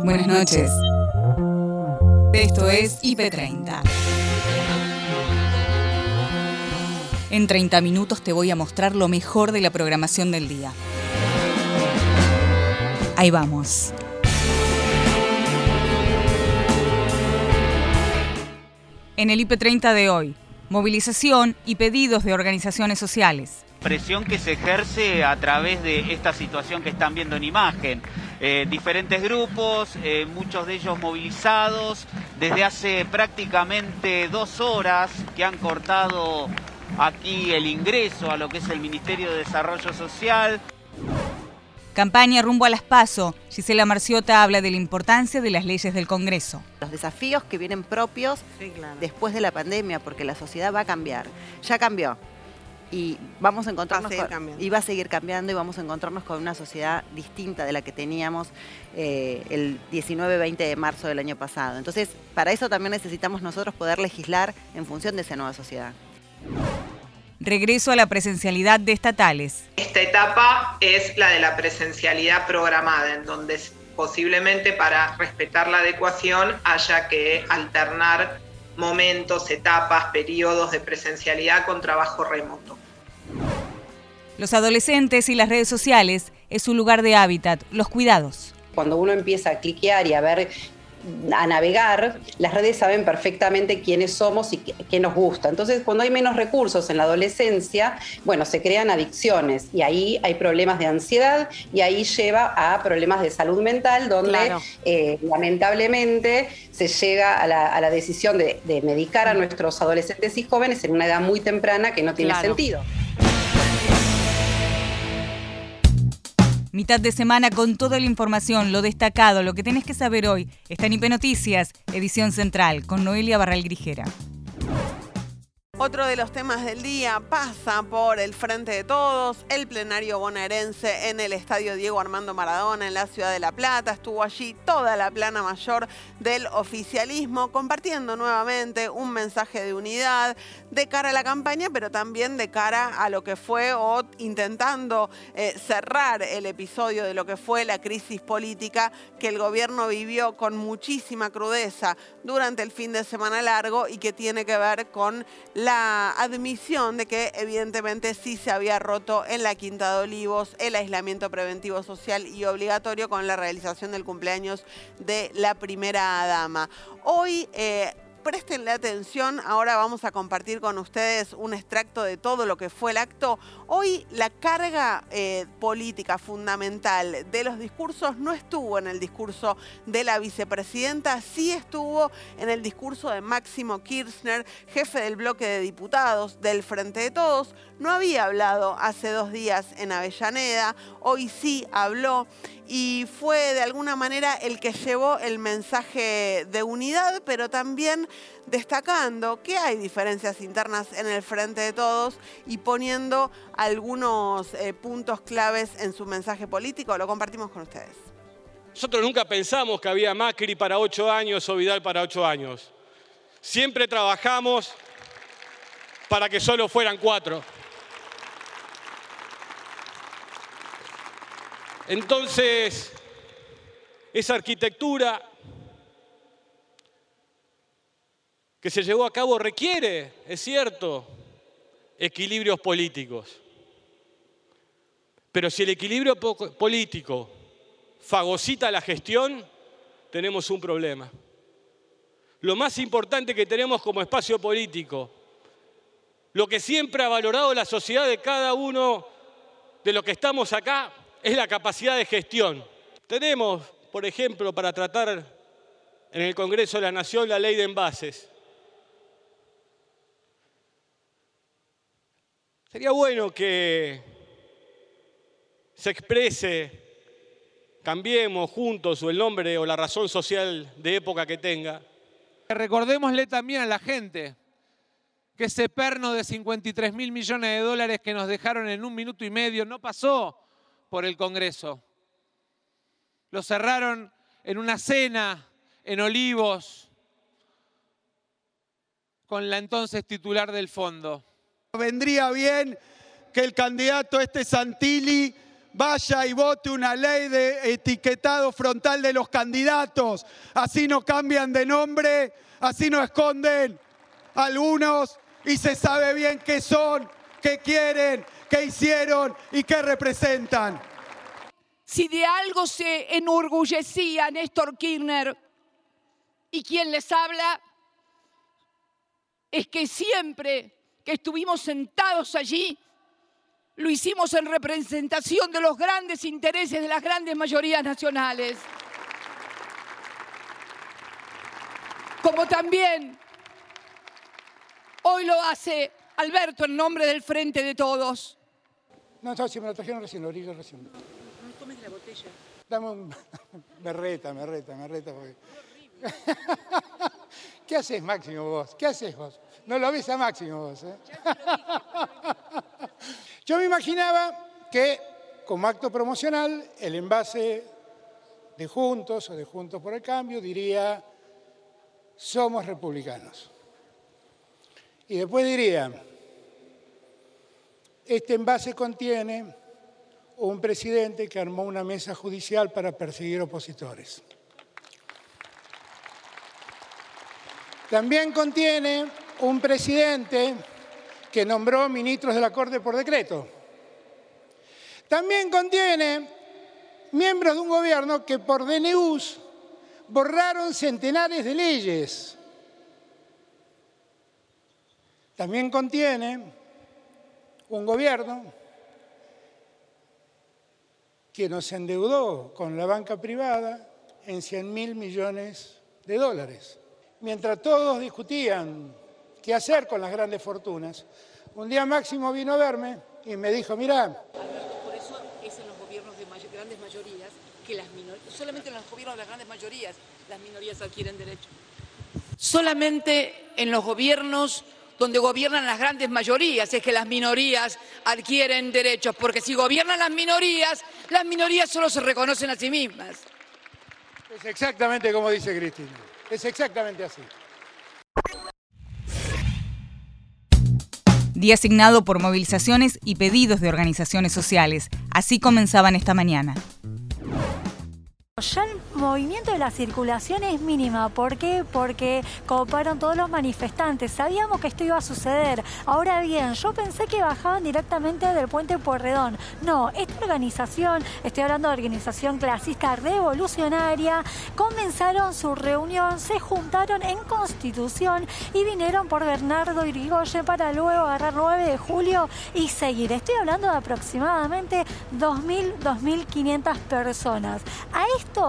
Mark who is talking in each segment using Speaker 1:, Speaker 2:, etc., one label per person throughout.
Speaker 1: Buenas noches. Esto es IP30. En 30 minutos te voy a mostrar lo mejor de la programación del día. Ahí vamos. En el IP30 de hoy, movilización y pedidos de organizaciones sociales.
Speaker 2: Presión que se ejerce a través de esta situación que están viendo en imagen. Eh, diferentes grupos, eh, muchos de ellos movilizados desde hace prácticamente dos horas que han cortado aquí el ingreso a lo que es el Ministerio de Desarrollo Social.
Speaker 1: Campaña rumbo a las PASO. Gisela Marciota habla de la importancia de las leyes del Congreso.
Speaker 3: Los desafíos que vienen propios después de la pandemia, porque la sociedad va a cambiar. Ya cambió. Y vamos a encontrarnos y va a seguir cambiando y vamos a encontrarnos con una sociedad distinta de la que teníamos eh, el 19-20 de marzo del año pasado. Entonces, para eso también necesitamos nosotros poder legislar en función de esa nueva sociedad
Speaker 1: regreso a la presencialidad de estatales.
Speaker 4: Esta etapa es la de la presencialidad programada, en donde posiblemente para respetar la adecuación haya que alternar momentos, etapas, periodos de presencialidad con trabajo remoto.
Speaker 1: Los adolescentes y las redes sociales es su lugar de hábitat, los cuidados.
Speaker 5: Cuando uno empieza a cliquear y a ver a navegar, las redes saben perfectamente quiénes somos y qué, nos gusta. Entonces, cuando hay menos recursos en la adolescencia, bueno, se crean adicciones y ahí hay problemas de ansiedad y ahí lleva a problemas de salud mental, donde eh, lamentablemente se llega a la, decisión de, medicar a nuestros adolescentes y jóvenes en una edad muy temprana que no tiene sentido.
Speaker 1: Mitad de semana con toda la información, lo destacado, lo que tenés que saber hoy. Está en IP Noticias, edición central, con Noelia Barral Grijera.
Speaker 6: Otro de los temas del día pasa por el Frente de Todos, el plenario bonaerense en el Estadio Diego Armando Maradona en la ciudad de La Plata. Estuvo allí toda la plana mayor del oficialismo compartiendo nuevamente un mensaje de unidad de cara a la campaña, pero también de cara a lo que fue o intentando eh, cerrar el episodio de lo que fue la crisis política que el gobierno vivió con muchísima crudeza durante el fin de semana largo y que tiene que ver con la admisión de que evidentemente sí se había roto en la Quinta de Olivos el aislamiento preventivo social y obligatorio con la realización del cumpleaños de la primera dama. Hoy eh, Prestenle atención, ahora vamos a compartir con ustedes un extracto de todo lo que fue el acto. Hoy la carga eh, política fundamental de los discursos no estuvo en el discurso de la vicepresidenta, sí estuvo en el discurso de Máximo Kirchner, jefe del bloque de diputados del Frente de Todos. No había hablado hace dos días en Avellaneda, hoy sí habló y fue de alguna manera el que llevó el mensaje de unidad, pero también destacando que hay diferencias internas en el frente de todos y poniendo algunos eh, puntos claves en su mensaje político. Lo compartimos con ustedes.
Speaker 7: Nosotros nunca pensamos que había Macri para ocho años o Vidal para ocho años. Siempre trabajamos para que solo fueran cuatro. Entonces, esa arquitectura que se llevó a cabo requiere, es cierto, equilibrios políticos. Pero si el equilibrio político fagocita la gestión, tenemos un problema. Lo más importante que tenemos como espacio político, lo que siempre ha valorado la sociedad de cada uno de los que estamos acá, es la capacidad de gestión. Tenemos, por ejemplo, para tratar en el Congreso de la Nación la ley de envases. Sería bueno que se exprese, cambiemos juntos o el nombre o la razón social de época que tenga.
Speaker 8: Recordémosle también a la gente que ese perno de 53 mil millones de dólares que nos dejaron en un minuto y medio no pasó por el Congreso. Lo cerraron en una cena en Olivos con la entonces titular del fondo.
Speaker 9: Vendría bien que el candidato este Santilli vaya y vote una ley de etiquetado frontal de los candidatos. Así no cambian de nombre, así no esconden algunos y se sabe bien qué son, qué quieren, qué hicieron y qué representan.
Speaker 10: Si de algo se enorgullecía Néstor Kirchner y quien les habla, es que siempre que estuvimos sentados allí, lo hicimos en representación de los grandes intereses de las grandes mayorías nacionales. Como también hoy lo hace Alberto en nombre del Frente de Todos.
Speaker 11: No, no, si me lo trajeron recién, lo abrí recién. No tomes la botella. Dame un... me reta, me reta, me reta. Porque... ¿Qué haces, Máximo, vos? ¿Qué haces vos? No lo ves a Máximo vos, ¿eh? Yo me imaginaba que como acto promocional el envase de Juntos o de Juntos por el Cambio diría, somos republicanos. Y después diría, este envase contiene un presidente que armó una mesa judicial para perseguir opositores. También contiene un presidente que nombró ministros de la Corte por decreto. También contiene miembros de un gobierno que por DNUs borraron centenares de leyes. También contiene un gobierno que nos endeudó con la banca privada en 100 mil millones de dólares. Mientras todos discutían qué hacer con las grandes fortunas. Un día Máximo vino a verme y me dijo, mira...
Speaker 10: Por eso es en los gobiernos de grandes mayorías que las minorías, solamente en los gobiernos de las grandes mayorías las minorías adquieren derechos. Solamente en los gobiernos donde gobiernan las grandes mayorías es que las minorías adquieren derechos, porque si gobiernan las minorías, las minorías solo se reconocen a sí mismas.
Speaker 11: Es exactamente como dice Cristina, es exactamente así.
Speaker 1: día asignado por movilizaciones y pedidos de organizaciones sociales. Así comenzaban esta mañana.
Speaker 12: Ya el movimiento de la circulación es mínima. ¿Por qué? Porque coparon todos los manifestantes. Sabíamos que esto iba a suceder. Ahora bien, yo pensé que bajaban directamente del puente Porredón. No, esta organización, estoy hablando de organización clasista revolucionaria, comenzaron su reunión, se juntaron en Constitución y vinieron por Bernardo Irigoyen para luego agarrar 9 de julio y seguir. Estoy hablando de aproximadamente 2.000, 2.500 personas. A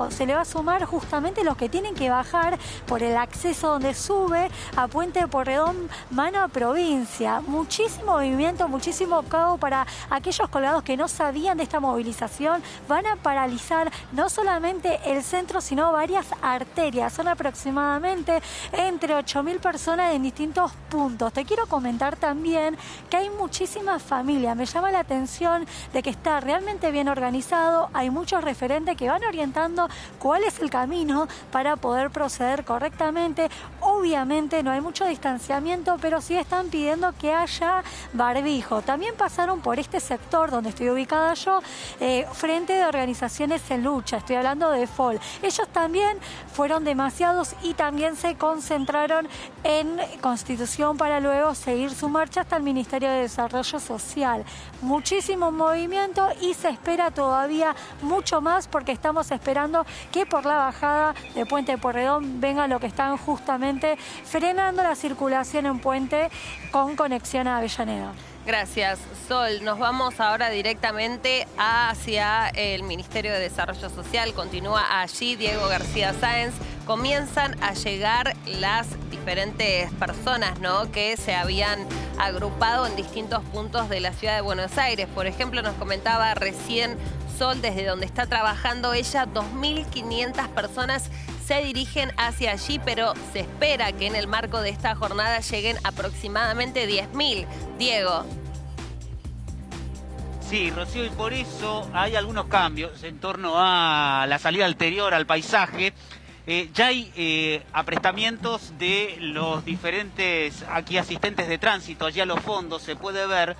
Speaker 12: se le va a sumar justamente los que tienen que bajar por el acceso donde sube a Puente Porredón, mano a provincia. Muchísimo movimiento, muchísimo caos para aquellos colgados que no sabían de esta movilización. Van a paralizar no solamente el centro, sino varias arterias. Son aproximadamente entre 8.000 personas en distintos puntos. Te quiero comentar también que hay muchísimas familias. Me llama la atención de que está realmente bien organizado. Hay muchos referentes que van cuál es el camino para poder proceder correctamente. Obviamente no hay mucho distanciamiento, pero sí están pidiendo que haya barbijo. También pasaron por este sector donde estoy ubicada yo, eh, frente de organizaciones en lucha, estoy hablando de FOL. Ellos también fueron demasiados y también se concentraron en Constitución para luego seguir su marcha hasta el Ministerio de Desarrollo Social. Muchísimo movimiento y se espera todavía mucho más porque estamos esperando esperando que por la bajada de Puente Porredón venga lo que están justamente frenando la circulación en Puente con conexión a Avellaneda.
Speaker 13: Gracias, Sol. Nos vamos ahora directamente hacia el Ministerio de Desarrollo Social. Continúa allí Diego García Sáenz. Comienzan a llegar las diferentes personas ¿no? que se habían agrupado en distintos puntos de la ciudad de Buenos Aires. Por ejemplo, nos comentaba recién Sol, desde donde está trabajando ella, 2.500 personas se dirigen hacia allí, pero se espera que en el marco de esta jornada lleguen aproximadamente 10.000. Diego.
Speaker 2: Sí, Rocío, y por eso hay algunos cambios en torno a la salida anterior al paisaje. Eh, ya hay eh, aprestamientos de los diferentes aquí asistentes de tránsito, allí a los fondos se puede ver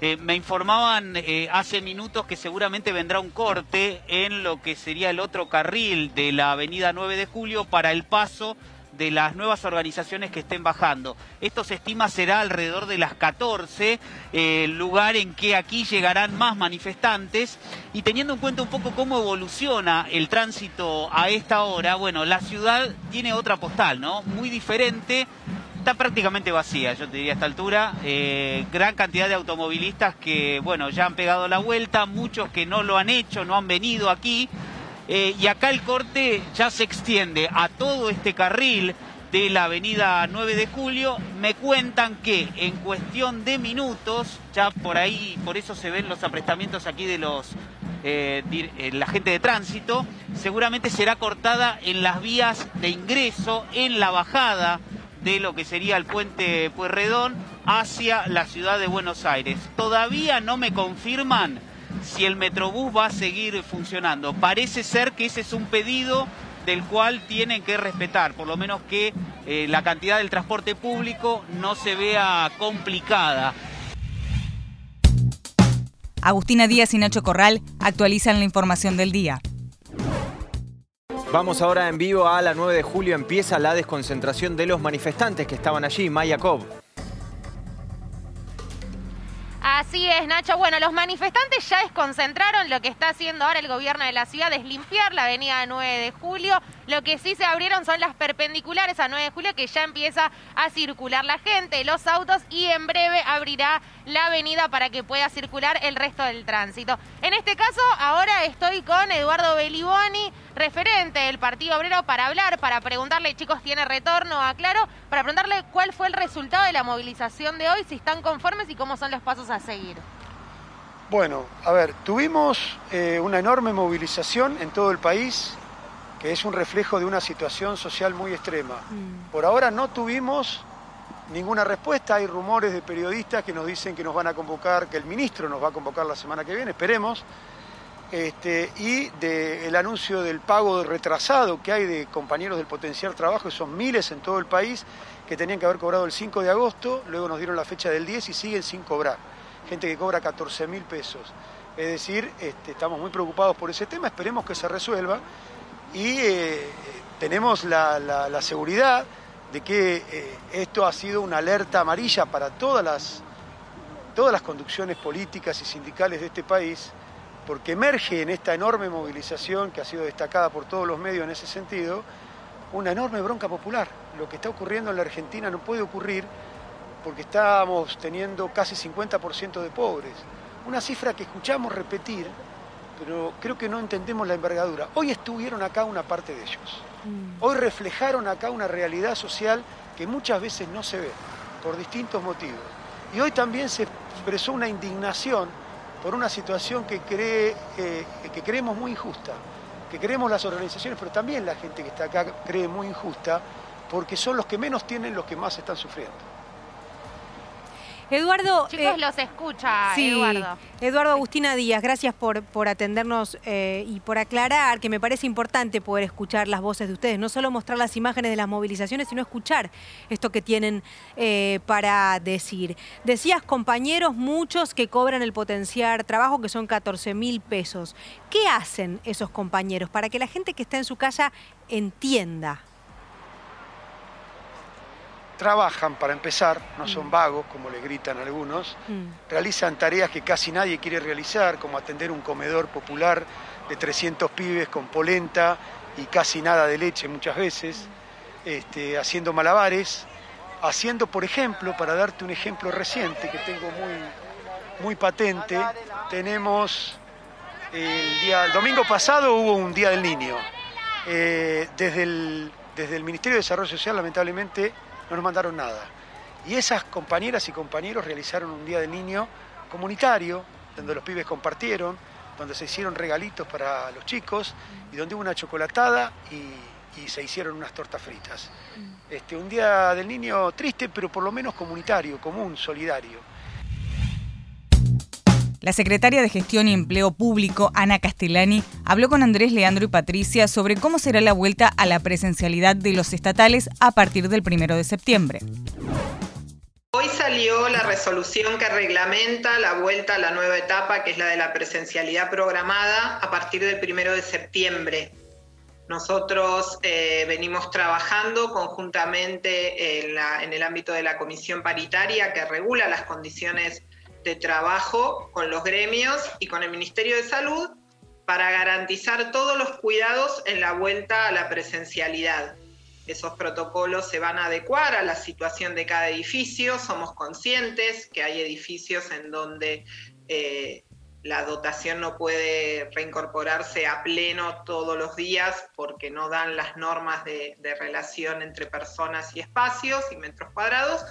Speaker 2: Eh, me informaban eh, hace minutos que seguramente vendrá un corte en lo que sería el otro carril de la avenida 9 de julio para el paso de las nuevas organizaciones que estén bajando. Esto se estima será alrededor de las 14, eh, lugar en que aquí llegarán más manifestantes. Y teniendo en cuenta un poco cómo evoluciona el tránsito a esta hora, bueno, la ciudad tiene otra postal, ¿no? Muy diferente. Está prácticamente vacía, yo te diría a esta altura. Eh, gran cantidad de automovilistas que, bueno, ya han pegado la vuelta, muchos que no lo han hecho, no han venido aquí. Eh, y acá el corte ya se extiende a todo este carril de la avenida 9 de julio. Me cuentan que en cuestión de minutos, ya por ahí, por eso se ven los aprestamientos aquí de los eh, eh, la gente de tránsito, seguramente será cortada en las vías de ingreso, en la bajada de lo que sería el puente Pueyrredón hacia la ciudad de Buenos Aires. Todavía no me confirman si el Metrobús va a seguir funcionando. Parece ser que ese es un pedido del cual tienen que respetar, por lo menos que eh, la cantidad del transporte público no se vea complicada.
Speaker 1: Agustina Díaz y Nacho Corral actualizan la información del día.
Speaker 14: Vamos ahora en vivo a la 9 de julio. Empieza la desconcentración de los manifestantes que estaban allí. Maya Cobb.
Speaker 13: Así es, Nacho. Bueno, los manifestantes ya desconcentraron. Lo que está haciendo ahora el gobierno de la ciudad es limpiar la avenida 9 de julio. Lo que sí se abrieron son las perpendiculares a 9 de julio, que ya empieza a circular la gente, los autos, y en breve abrirá la avenida para que pueda circular el resto del tránsito. En este caso, ahora estoy con Eduardo Beliboni, referente del Partido Obrero, para hablar, para preguntarle, chicos, ¿tiene retorno a Claro? Para preguntarle cuál fue el resultado de la movilización de hoy, si están conformes y cómo son los pasos a seguir.
Speaker 15: Bueno, a ver, tuvimos eh, una enorme movilización en todo el país que es un reflejo de una situación social muy extrema. Mm. Por ahora no tuvimos ninguna respuesta, hay rumores de periodistas que nos dicen que nos van a convocar, que el ministro nos va a convocar la semana que viene, esperemos, este, y del anuncio del pago retrasado que hay de compañeros del potencial trabajo, que son miles en todo el país, que tenían que haber cobrado el 5 de agosto, luego nos dieron la fecha del 10 y siguen sin cobrar. Gente que cobra 14 mil pesos. Es decir, este, estamos muy preocupados por ese tema, esperemos que se resuelva y eh, tenemos la, seguridad de que eh, esto ha sido una alerta amarilla para todas las, todas las conducciones políticas y sindicales de este país, porque emerge en esta enorme movilización que ha sido destacada por todos los medios en ese sentido, una enorme bronca popular. Lo que está ocurriendo en la Argentina no puede ocurrir porque estamos teniendo casi 50% de pobres. Una cifra que escuchamos repetir pero creo que no entendemos la envergadura. Hoy estuvieron acá una parte de ellos. Mm. Hoy reflejaron acá una realidad social que muchas veces no se ve, por distintos motivos. Y hoy también se expresó una indignación por una situación que, cree, que creemos muy injusta, que creemos las organizaciones, pero también la gente que está acá cree muy injusta, porque son los que menos tienen los que más están sufriendo.
Speaker 13: Eduardo. Chicos, eh, los escucha, Eduardo.
Speaker 16: Eduardo Agustina Díaz, gracias por, por atendernos eh, y por aclarar que me parece importante poder escuchar las voces de ustedes, no solo mostrar las imágenes de las movilizaciones, sino escuchar esto que tienen eh, para decir. Decías, compañeros, muchos que cobran el potenciar trabajo, que son 14 mil pesos. ¿Qué hacen esos compañeros para que la gente que está en su casa entienda?
Speaker 15: Trabajan para empezar, no son mm. vagos como le gritan algunos, mm. realizan tareas que casi nadie quiere realizar, como atender un comedor popular de 300 pibes con polenta y casi nada de leche muchas veces, mm. este, haciendo malabares, haciendo, por ejemplo, para darte un ejemplo reciente que tengo muy, muy patente, tenemos el, día, el domingo pasado hubo un Día del Niño. Eh, desde, el, desde el Ministerio de Desarrollo Social, lamentablemente, no nos mandaron nada. Y esas compañeras y compañeros realizaron un día de niño comunitario, donde los pibes compartieron, donde se hicieron regalitos para los chicos y donde hubo una chocolatada y, se hicieron unas tortas fritas. Este, un día del niño triste, pero por lo menos comunitario, común, solidario.
Speaker 1: La secretaria de Gestión y Empleo Público, Ana Castellani, habló con Andrés, Leandro y Patricia sobre cómo será la vuelta a la presencialidad de los estatales a partir del primero de septiembre.
Speaker 4: Hoy salió la resolución que reglamenta la vuelta a la nueva etapa, que es la de la presencialidad programada a partir del primero de septiembre. Nosotros eh, venimos trabajando conjuntamente en, en, el ámbito de la comisión paritaria que regula las condiciones de trabajo con los gremios y con el Ministerio de Salud para garantizar todos los cuidados en la vuelta a la presencialidad. Esos protocolos se van a adecuar a la situación de cada edificio. Somos conscientes que hay edificios en donde eh, la dotación no puede reincorporarse a pleno todos los días porque no dan las normas de, relación entre personas y espacios y metros cuadrados.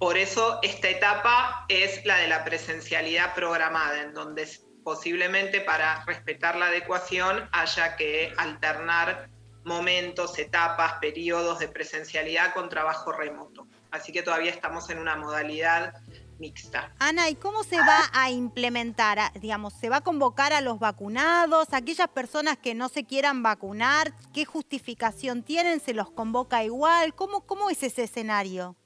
Speaker 4: Por eso esta etapa es la de la presencialidad programada, en donde posiblemente para respetar la adecuación haya que alternar momentos, etapas, periodos de presencialidad con trabajo remoto. Así que todavía estamos en una modalidad mixta.
Speaker 17: Ana, ¿y cómo se va a implementar? Digamos, ¿se va a convocar a los vacunados, aquellas personas que no se quieran vacunar? ¿Qué justificación tienen? ¿Se los convoca igual? ¿Cómo, cómo es ese escenario?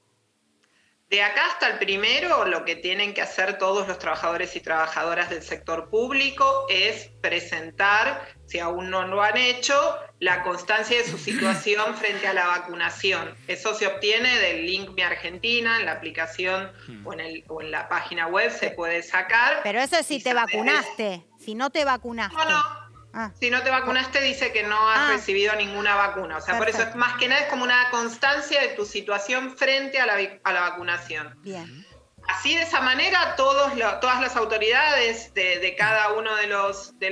Speaker 4: De acá hasta el primero, lo que tienen que hacer todos los trabajadores y trabajadoras del sector público es presentar, si aún no lo han hecho, la constancia de su situación frente a la vacunación. Eso se obtiene del link Mi Argentina, en la aplicación o en, el, o en la página web se puede sacar.
Speaker 17: Pero eso es si te vacunaste, si no te vacunaste.
Speaker 4: No, no. Ah. Si no te vacunaste, dice que no has ah. recibido ninguna vacuna. O sea, por eso es más que nada es como una constancia de tu situación frente a la, a la vacunación.
Speaker 17: Bien.
Speaker 4: Así de esa manera todos todas las autoridades de, cada uno de los, de,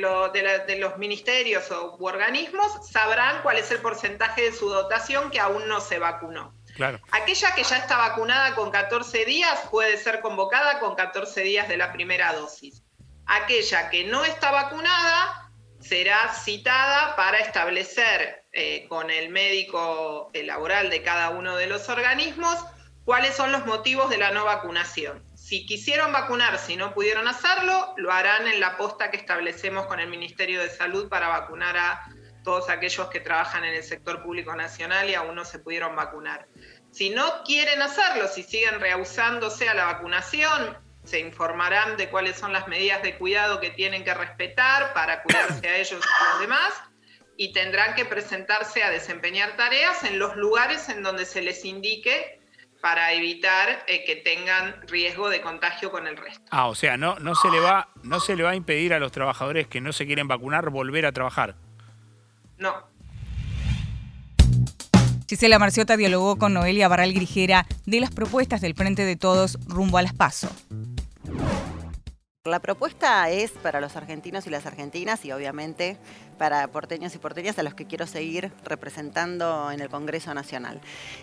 Speaker 4: de, los ministerios o organismos sabrán cuál es el porcentaje de su dotación que aún no se vacunó.
Speaker 18: Claro.
Speaker 4: Aquella que ya está vacunada con 14 días puede ser convocada con 14 días de la primera dosis. Aquella que no está vacunada será citada para establecer eh, con el médico laboral de cada uno de los organismos cuáles son los motivos de la no vacunación. Si quisieron vacunar, si no pudieron hacerlo, lo harán en la posta que establecemos con el Ministerio de Salud para vacunar a todos aquellos que trabajan en el sector público nacional y aún no se pudieron vacunar. Si no quieren hacerlo, si siguen rehusándose a la vacunación, se informarán de cuáles son las medidas de cuidado que tienen que respetar para cuidarse a ellos y a los demás y tendrán que presentarse a desempeñar tareas en los lugares en donde se les indique para evitar eh, que tengan riesgo de contagio con el resto.
Speaker 18: Ah, o sea, no, no, se le va, no se le va a impedir a los trabajadores que no se quieren vacunar volver a trabajar.
Speaker 4: No.
Speaker 1: Gisela Marciota dialogó con Noelia Barral Grijera de las propuestas del Frente de Todos rumbo a las PASO.
Speaker 3: La propuesta es para los argentinos y las argentinas y obviamente para porteños y porteñas a los que quiero seguir representando en el Congreso Nacional.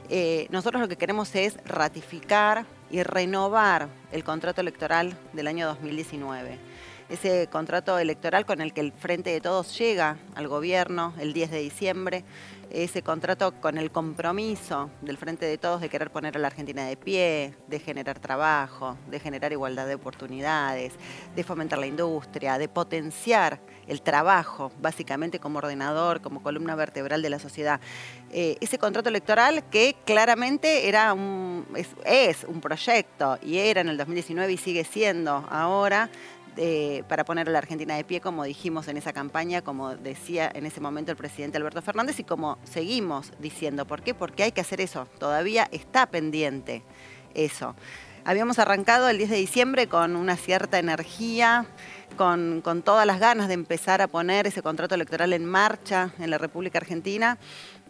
Speaker 3: Eh, nosotros lo que queremos es ratificar y renovar el contrato electoral del año 2019. Ese contrato electoral con el que el Frente de Todos llega al gobierno el 10 de diciembre ese contrato con el compromiso del Frente de Todos de querer poner a la Argentina de pie, de generar trabajo, de generar igualdad de oportunidades, de fomentar la industria, de potenciar el trabajo, básicamente como ordenador, como columna vertebral de la sociedad. Eh, ese contrato electoral que claramente era un, es un proyecto y era en el 2019 y sigue siendo ahora eh, para poner a la Argentina de pie, como dijimos en esa campaña, como decía en ese momento el presidente Alberto Fernández y como seguimos diciendo. ¿Por qué? Porque hay que hacer eso. Todavía está pendiente eso. Habíamos arrancado el 10 de diciembre con una cierta energía, con, con todas las ganas de empezar a poner ese contrato electoral en marcha en la República Argentina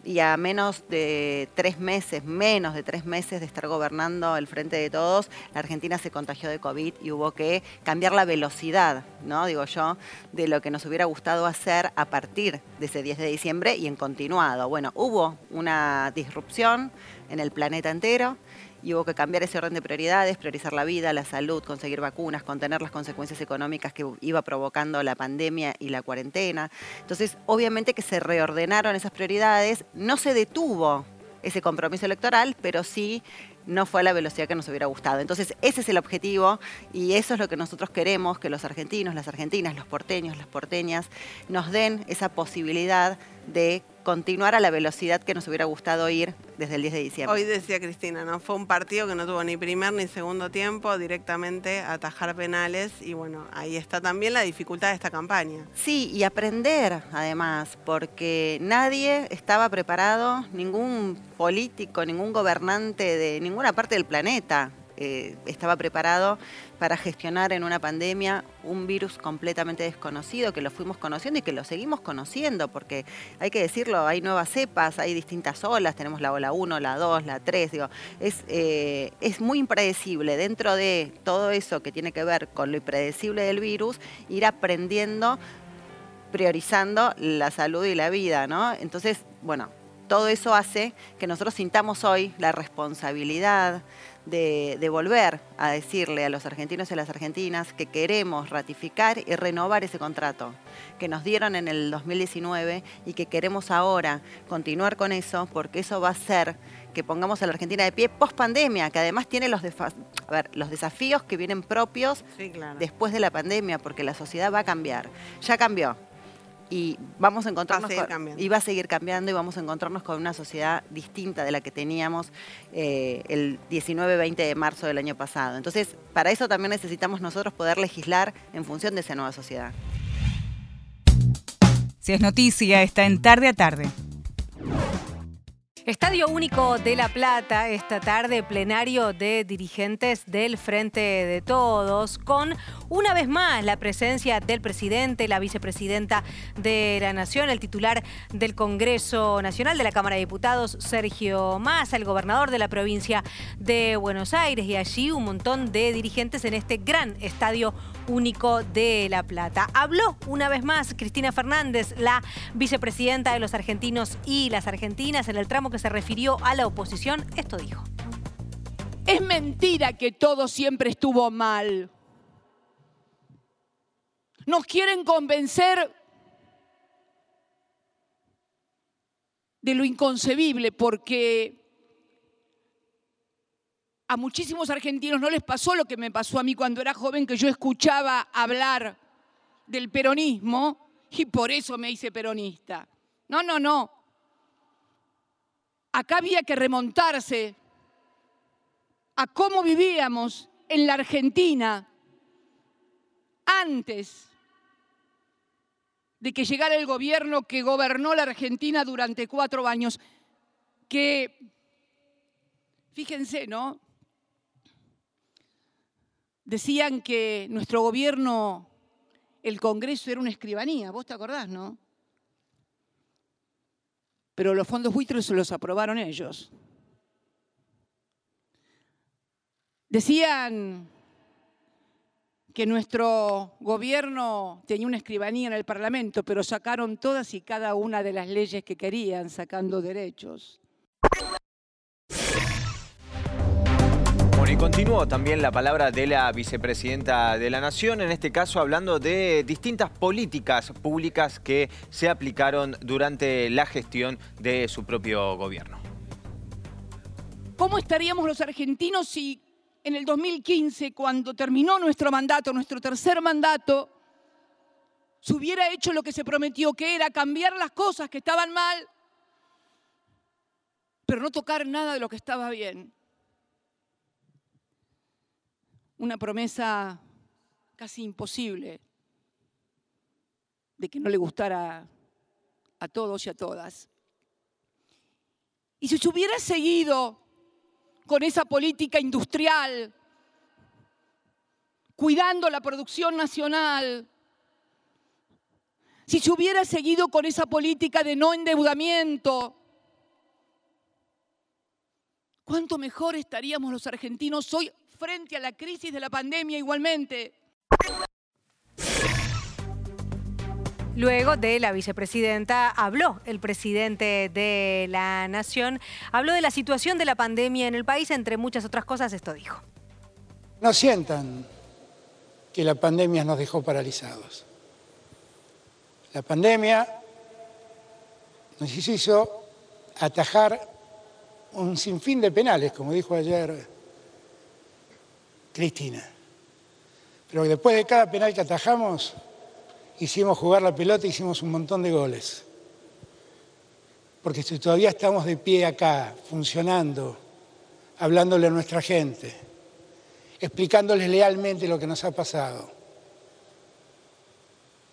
Speaker 3: y a menos de tres meses, menos de tres meses de estar gobernando el Frente de Todos, la Argentina se contagió de COVID y hubo que cambiar la velocidad, ¿no? Digo yo, de lo que nos hubiera gustado hacer a partir de ese 10 de diciembre y en continuado. Bueno, hubo una disrupción en el planeta entero y hubo que cambiar ese orden de prioridades, priorizar la vida, la salud, conseguir vacunas, contener las consecuencias económicas que iba provocando la pandemia y la cuarentena. Entonces, obviamente que se reordenaron esas prioridades, no se detuvo ese compromiso electoral, pero sí no fue a la velocidad que nos hubiera gustado. Entonces, ese es el objetivo y eso es lo que nosotros queremos, que los argentinos, las argentinas, los porteños, las porteñas, nos den esa posibilidad de continuar a la velocidad que nos hubiera gustado ir desde el 10 de diciembre.
Speaker 6: Hoy decía Cristina, ¿no? Fue un partido que no tuvo ni primer ni segundo tiempo, directamente atajar penales y bueno, ahí está también la dificultad de esta campaña.
Speaker 3: Sí, y aprender además, porque nadie estaba preparado, ningún político, ningún gobernante de ninguna parte del planeta eh, estaba preparado para gestionar en una pandemia un virus completamente desconocido, que lo fuimos conociendo y que lo seguimos conociendo, porque hay que decirlo, hay nuevas cepas, hay distintas olas, tenemos la ola 1, la 2, la 3, digo, es, eh, es muy impredecible dentro de todo eso que tiene que ver con lo impredecible del virus, ir aprendiendo priorizando la salud y la vida, ¿no? Entonces, bueno, todo eso hace que nosotros sintamos hoy la responsabilidad de, volver a decirle a los argentinos y a las argentinas que queremos ratificar y renovar ese contrato que nos dieron en el 2019 y que queremos ahora continuar con eso porque eso va a ser que pongamos a la Argentina de pie post pandemia, que además tiene los, los desafíos que vienen propios después de la pandemia, porque la sociedad va a cambiar. Ya cambió, y vamos a encontrarnos y va a seguir cambiando y vamos a encontrarnos con una sociedad distinta de la que teníamos eh, el 19-20 de marzo del año pasado. Entonces, para eso también necesitamos nosotros poder legislar en función de esa nueva sociedad.
Speaker 1: Si es noticia, está en tarde a tarde.
Speaker 16: Estadio Único de La Plata, esta tarde plenario de dirigentes del Frente de Todos, con una vez más la presencia del presidente, la vicepresidenta de la Nación, el titular del Congreso Nacional de la Cámara de Diputados, Sergio Massa, el gobernador de la provincia de Buenos Aires, y allí un montón de dirigentes en este gran Estadio Único de La Plata. Habló una vez más Cristina Fernández, la vicepresidenta de los argentinos y las argentinas, en el tramo que se refirió a la oposición, esto dijo.
Speaker 10: Es mentira que todo siempre estuvo mal. Nos quieren convencer de lo inconcebible porque a muchísimos argentinos no les pasó lo que me pasó a mí cuando era joven, que yo escuchaba hablar del peronismo y por eso me hice peronista. No, no, no. Acá había que remontarse a cómo vivíamos en la Argentina antes de que llegara el gobierno que gobernó la Argentina durante cuatro años, que, fíjense, ¿no? Decían que nuestro gobierno, el Congreso era una escribanía, vos te acordás, ¿no? Pero los fondos buitres los aprobaron ellos. Decían que nuestro gobierno tenía una escribanía en el Parlamento, pero sacaron todas y cada una de las leyes que querían, sacando derechos.
Speaker 14: Y continuó también la palabra de la vicepresidenta de la Nación, en este caso hablando de distintas políticas públicas que se aplicaron durante la gestión de su propio gobierno.
Speaker 10: ¿Cómo estaríamos los argentinos si en el 2015, cuando terminó nuestro mandato, nuestro tercer mandato, se hubiera hecho lo que se prometió, que era cambiar las cosas que estaban mal, pero no tocar nada de lo que estaba bien? Una promesa casi imposible de que no le gustara a todos y a todas. Y si se hubiera seguido con esa política industrial, cuidando la producción nacional, si se hubiera seguido con esa política de no endeudamiento, ¿cuánto mejor estaríamos los argentinos hoy frente a la crisis de la pandemia igualmente.
Speaker 16: Luego de la vicepresidenta habló el presidente de la Nación, habló de la situación de la pandemia en el país, entre muchas otras cosas, esto dijo.
Speaker 15: No sientan que la pandemia nos dejó paralizados. La pandemia nos hizo atajar un sinfín de penales, como dijo ayer Cristina. Pero después de cada penal que atajamos, hicimos jugar la pelota, hicimos un montón de goles. Porque si todavía estamos de pie acá, funcionando, hablándole a nuestra gente, explicándoles lealmente lo que nos ha pasado,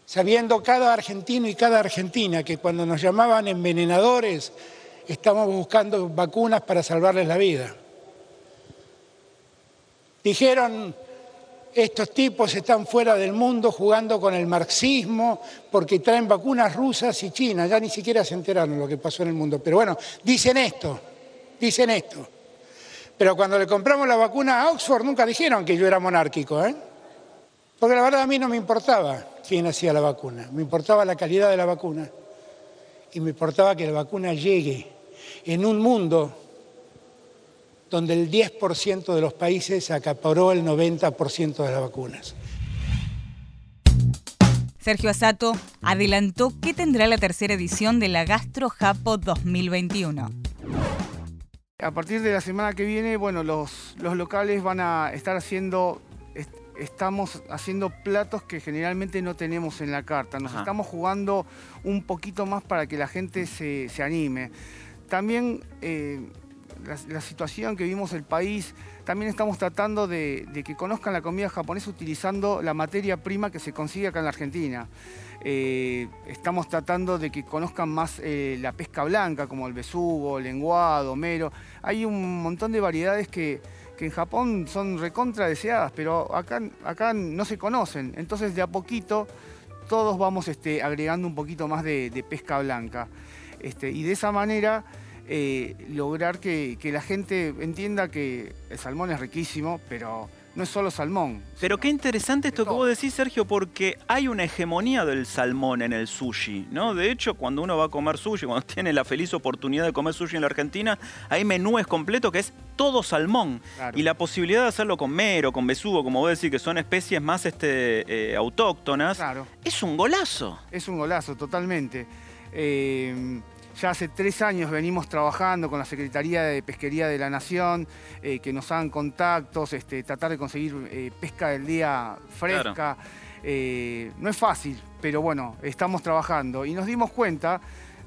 Speaker 15: sabiendo cada argentino y cada argentina que cuando nos llamaban envenenadores, estamos buscando vacunas para salvarles la vida. Dijeron, estos tipos están fuera del mundo jugando con el marxismo porque traen vacunas rusas y chinas, ya ni siquiera se enteraron lo que pasó en el mundo. Pero bueno, dicen esto, dicen esto. Pero cuando le compramos la vacuna a Oxford nunca dijeron que yo era monárquico, ¿eh? Porque la verdad a mí no me importaba quién hacía la vacuna, me importaba la calidad de la vacuna y me importaba que la vacuna llegue en un mundo donde el 10% de los países acaparó el 90% de las vacunas.
Speaker 1: Sergio Asato adelantó que tendrá la tercera edición de la Gastro Japo 2021.
Speaker 19: A partir de la semana que viene, bueno, los, los locales van a estar haciendo, estamos haciendo platos que generalmente no tenemos en la carta. Nos estamos jugando un poquito más para que la gente se, anime. También eh, la, situación que vivimos el país, también estamos tratando de, que conozcan la comida japonesa utilizando la materia prima que se consigue acá en la Argentina. Eh, estamos tratando de que conozcan más eh, la pesca blanca, como el besugo, lenguado, mero. Hay un montón de variedades que, en Japón son recontra deseadas, pero acá, acá no se conocen. Entonces, de a poquito, todos vamos este, agregando un poquito más de, pesca blanca. Este, y de esa manera eh, lograr que, la gente entienda que el salmón es riquísimo, pero no es solo salmón.
Speaker 20: Pero qué interesante esto que vos decís, Sergio, porque hay una hegemonía del salmón en el sushi, ¿no? De hecho, cuando uno va a comer sushi, cuando tiene la feliz oportunidad de comer sushi en la Argentina, hay menúes completos que es todo salmón. Y la posibilidad de hacerlo con mero, con besugo, como vos decís, que son especies más este, eh, autóctonas, es un golazo.
Speaker 19: Es un golazo, totalmente. Eh, ya hace tres años venimos trabajando con la Secretaría de Pesquería de la Nación, eh, que nos hagan contactos, este, tratar de conseguir eh, pesca del día fresca. Eh, no es fácil, pero bueno, estamos trabajando. Y nos dimos cuenta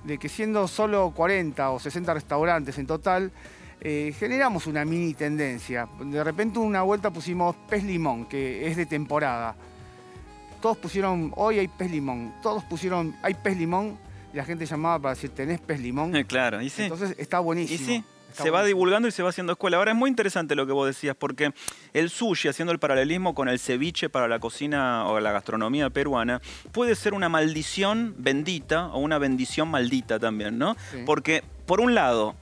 Speaker 19: de que siendo solo 40 o 60 restaurantes en total, generamos una mini tendencia. De repente una vuelta pusimos pez limón, que es de temporada. Todos pusieron, hoy hay pez limón, todos pusieron, hay pez limón y la gente llamaba para decir, ¿tenés pez limón?
Speaker 20: claro, y sí.
Speaker 19: Entonces está buenísimo.
Speaker 20: Y sí. se va divulgando y se va haciendo escuela. Ahora es muy interesante lo que vos decías, porque el sushi, haciendo el paralelismo con el ceviche para la cocina o la gastronomía peruana, puede ser una maldición bendita o una bendición maldita también, ¿no? Porque, por un lado,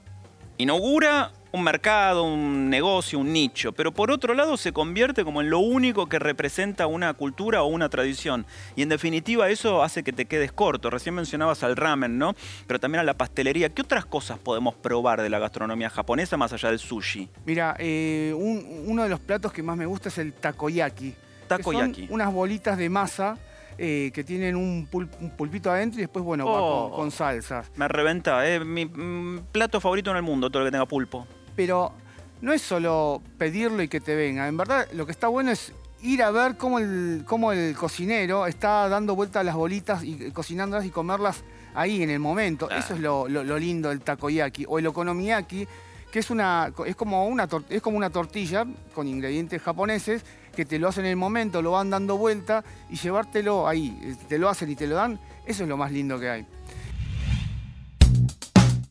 Speaker 20: inaugura un mercado, un negocio, un nicho, pero por otro lado se convierte como en lo único que representa una cultura o una tradición. Y en definitiva eso hace que te quedes corto. Recién mencionabas al ramen, ¿no? Pero también a la pastelería. ¿Qué otras cosas podemos probar de la gastronomía japonesa más allá del sushi?
Speaker 19: Mira, eh, uno de los platos que más me gusta es el takoyaki.
Speaker 20: Takoyaki.
Speaker 19: unas bolitas de masa eh, que tienen un, pulpito adentro y después, bueno, oh. con, salsas.
Speaker 20: Me reventa, es mi mm, plato favorito en el mundo, todo lo que tenga pulpo
Speaker 19: pero no es solo pedirlo y que te venga. En verdad, lo que está bueno es ir a ver cómo el, cómo el cocinero está dando vueltas a las bolitas y cocinándolas y comerlas ahí en el momento. Eso es lo, lindo del takoyaki o el okonomiyaki, que es, una, es, como una, es como una tortilla con ingredientes japoneses que te lo hacen en el momento, lo van dando vuelta y llevártelo ahí. Te lo hacen y te lo dan. Eso es lo más lindo que hay.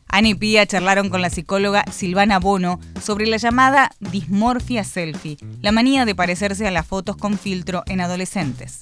Speaker 1: Ana y Pía charlaron con la psicóloga Silvana Bono sobre la llamada dismorfia selfie, la manía de parecerse a las fotos con filtro en adolescentes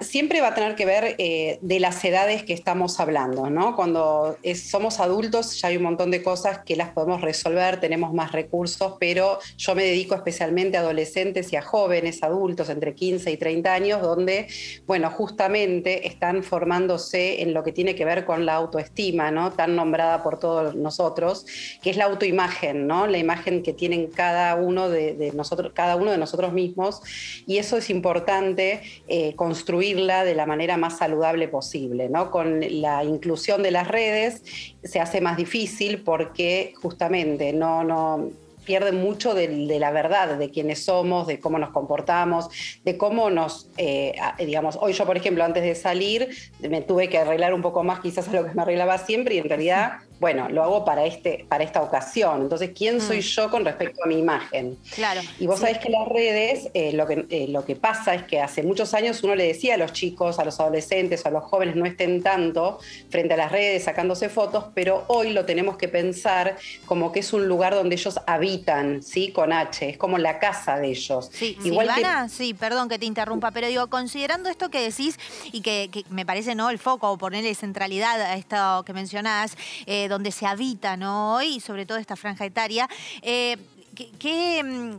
Speaker 5: siempre va a tener que ver eh, de las edades que estamos hablando, ¿no? Cuando somos adultos ya hay un montón de cosas que las podemos resolver, tenemos más recursos, pero yo me dedico especialmente a adolescentes y a jóvenes adultos entre 15 y 30 años, donde, bueno, justamente están formándose en lo que tiene que ver con la autoestima, ¿no? Tan nombrada por todos nosotros, que es la autoimagen, ¿no? La imagen que tienen cada uno de, nosotros, cada uno de nosotros mismos, y eso es importante eh, construir de la manera más saludable posible. ¿no? Con la inclusión de las redes se hace más difícil porque justamente no, no, pierden mucho de, la verdad, de quiénes somos, de cómo nos comportamos, de cómo nos, eh, digamos, hoy yo, por ejemplo, antes de salir, me tuve que arreglar un poco más quizás a lo que me arreglaba siempre y en realidad bueno, lo hago para, este, para esta ocasión. Entonces, ¿quién soy mm. yo con respecto a mi imagen?
Speaker 17: Claro.
Speaker 5: Y vos sabés que las redes, eh, lo, que, eh, lo que pasa es que hace muchos años uno le decía a los chicos, a los adolescentes, a los jóvenes, no estén tanto frente a las redes sacándose fotos, pero hoy lo tenemos que pensar como que es un lugar donde ellos habitan, ¿sí? Con H, es como la casa de ellos.
Speaker 17: Sí, Igual Silvana, sí, perdón que te interrumpa, pero digo, considerando esto que decís y que, me parece, ¿no? El foco o ponerle centralidad a esto que mencionás, eh, donde se habita ¿no? hoy, y sobre todo esta franja etaria, eh, ¿qué,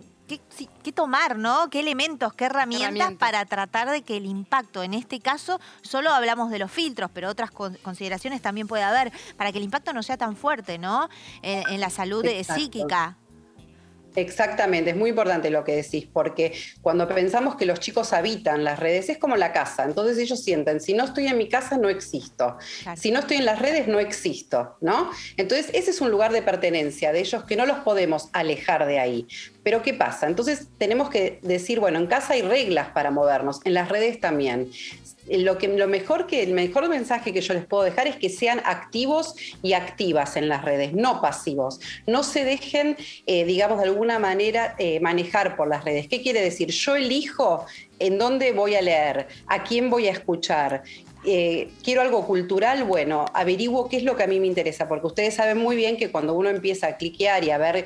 Speaker 17: qué, tomar, ¿no? ¿Qué elementos, qué herramientas, para tratar de que el impacto, en este caso, solo hablamos de los filtros, pero otras consideraciones también puede haber, para que el impacto no sea tan fuerte, ¿no? en la salud psíquica.
Speaker 5: Exactamente, es muy importante lo que decís, porque cuando pensamos que los chicos habitan las redes es como la casa, entonces ellos sienten, si no estoy en mi casa no existo, si no estoy en las redes no existo, ¿no? Entonces ese es un lugar de pertenencia de ellos que no los podemos alejar de ahí. Pero ¿qué pasa? Entonces tenemos que decir, bueno, en casa hay reglas para movernos, en las redes también lo, que, lo mejor que, el mejor mensaje que yo les puedo dejar es que sean activos y activas en las redes, no pasivos. No se dejen, eh, digamos, de alguna manera eh, manejar por las redes. ¿Qué quiere decir? Yo elijo en dónde voy a leer, a quién voy a escuchar, eh, quiero algo cultural, bueno, averiguo qué es lo que a mí me interesa, porque ustedes saben muy bien que cuando uno empieza a cliquear y a ver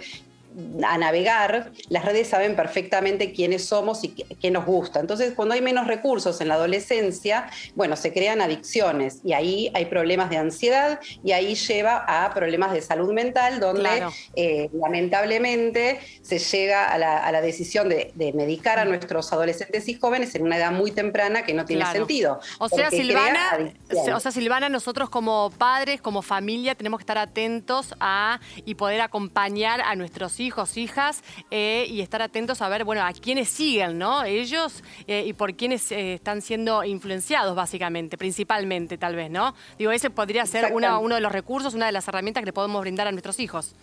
Speaker 5: a navegar, las redes saben perfectamente quiénes somos y qué, nos gusta. Entonces, cuando hay menos recursos en la adolescencia, bueno, se crean adicciones y ahí hay problemas de ansiedad y ahí lleva a problemas de salud mental, donde eh, lamentablemente se llega a la, decisión de, medicar a nuestros adolescentes y jóvenes en una edad muy temprana que no tiene sentido.
Speaker 16: O sea, Silvana, o sea, Silvana, nosotros como padres, como familia, tenemos que estar atentos a y poder acompañar a nuestros hijos hijos, hijas, eh, y estar atentos a ver, bueno, a quiénes siguen, ¿no? Ellos eh, y por quiénes eh, están siendo influenciados, básicamente, principalmente, tal vez, ¿no? Digo, ese podría ser uno de los recursos, una de las herramientas que le podemos brindar a nuestros hijos.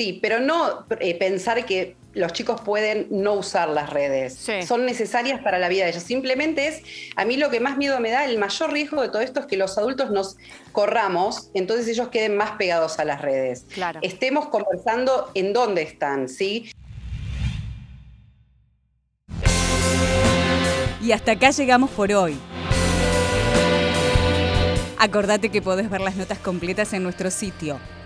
Speaker 5: Sí, pero no pensar que los chicos pueden no usar las redes. Son necesarias para la vida de ellos. Simplemente es, a mí lo que más miedo me da, el mayor riesgo de todo esto es que los adultos nos corramos, entonces ellos queden más pegados a las redes.
Speaker 16: Claro.
Speaker 5: Estemos conversando en dónde están, ¿sí?
Speaker 1: Y hasta acá llegamos por hoy. Acordate que podés ver las notas completas en nuestro sitio